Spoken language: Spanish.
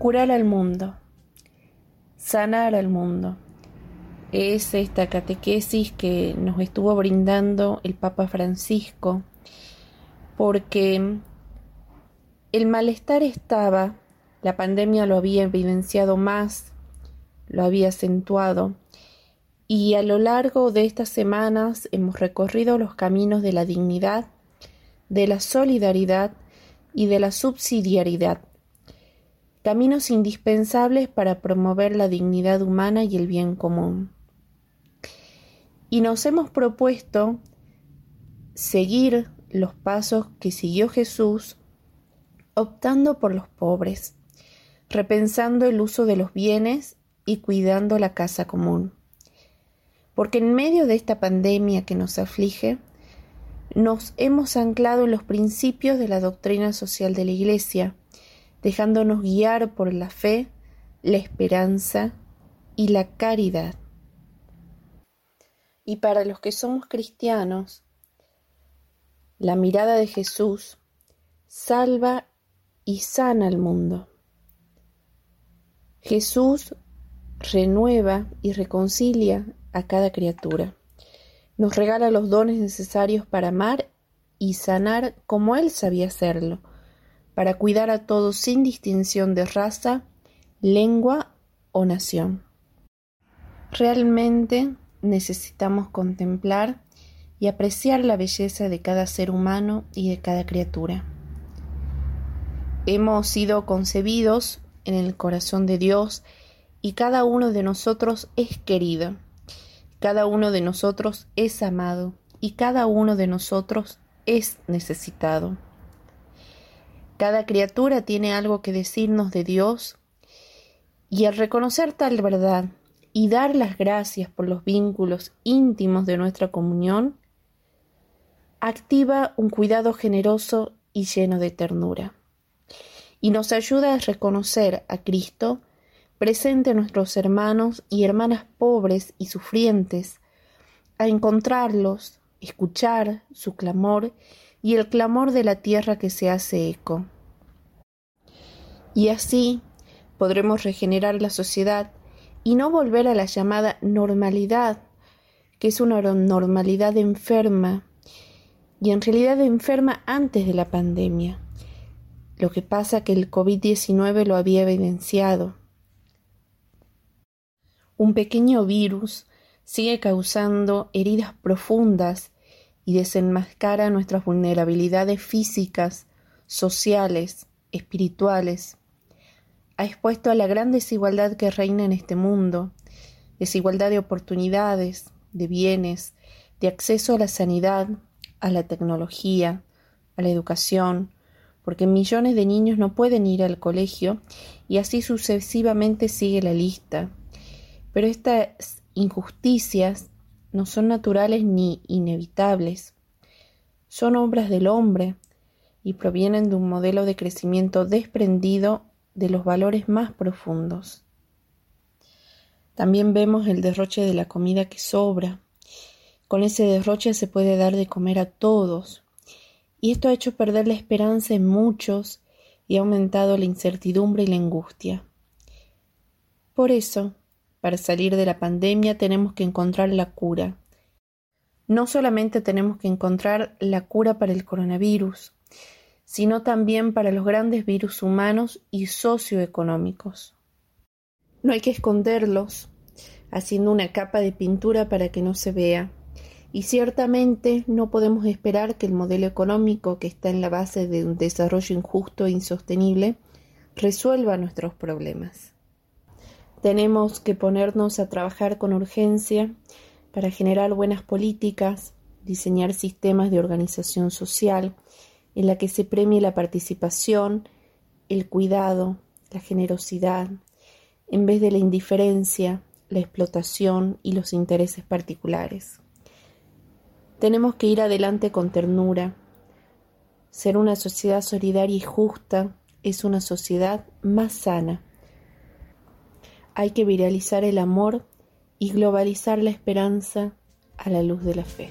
curar al mundo, sanar al mundo. Es esta catequesis que nos estuvo brindando el Papa Francisco, porque el malestar estaba, la pandemia lo había evidenciado más, lo había acentuado, y a lo largo de estas semanas hemos recorrido los caminos de la dignidad, de la solidaridad y de la subsidiariedad, caminos indispensables para promover la dignidad humana y el bien común. Y nos hemos propuesto seguir los pasos que siguió Jesús optando por los pobres, repensando el uso de los bienes y cuidando la casa común porque en medio de esta pandemia que nos aflige, nos hemos anclado en los principios de la doctrina social de la Iglesia, dejándonos guiar por la fe, la esperanza y la caridad. Y para los que somos cristianos, la mirada de Jesús salva y sana al mundo. Jesús renueva y reconcilia a cada criatura. Nos regala los dones necesarios para amar y sanar como Él sabía hacerlo, para cuidar a todos sin distinción de raza, lengua o nación. Realmente necesitamos contemplar y apreciar la belleza de cada ser humano y de cada criatura. Hemos sido concebidos en el corazón de Dios y cada uno de nosotros es querido. Cada uno de nosotros es amado y cada uno de nosotros es necesitado. Cada criatura tiene algo que decirnos de Dios. Y al reconocer tal verdad y dar las gracias por los vínculos íntimos de nuestra comunión, activa un cuidado generoso y lleno de ternura. Y nos ayuda a reconocer a Cristo presente a nuestros hermanos y hermanas pobres y sufrientes, a encontrarlos, escuchar su clamor y el clamor de la tierra que se hace eco. Y así podremos regenerar la sociedad y no volver a la llamada normalidad, que es una normalidad enferma, y en realidad enferma antes de la pandemia. Lo que pasa que el COVID-19 lo había evidenciado. Un pequeño virus sigue causando heridas profundas y desenmascara nuestras vulnerabilidades físicas, sociales, espirituales. Ha expuesto a la gran desigualdad que reina en este mundo, desigualdad de oportunidades, de bienes, de acceso a la sanidad, a la tecnología, a la educación, porque millones de niños no pueden ir al colegio y así sucesivamente sigue la lista. Pero estas injusticias no son naturales ni inevitables. Son obras del hombre y provienen de un modelo de crecimiento desprendido de los valores más profundos. También vemos el derroche de la comida que sobra. Con ese derroche se puede dar de comer a todos. Y esto ha hecho perder la esperanza en muchos y ha aumentado la incertidumbre y la angustia. Por eso, para salir de la pandemia tenemos que encontrar la cura. No solamente tenemos que encontrar la cura para el coronavirus, sino también para los grandes virus humanos y socioeconómicos. No hay que esconderlos, haciendo una capa de pintura para que no se vea. Y ciertamente no podemos esperar que el modelo económico que está en la base de un desarrollo injusto e insostenible resuelva nuestros problemas. Tenemos que ponernos a trabajar con urgencia para generar buenas políticas, diseñar sistemas de organización social en la que se premie la participación, el cuidado, la generosidad, en vez de la indiferencia, la explotación y los intereses particulares. Tenemos que ir adelante con ternura. Ser una sociedad solidaria y justa es una sociedad más sana hay que viralizar el amor y globalizar la esperanza a la luz de la fe.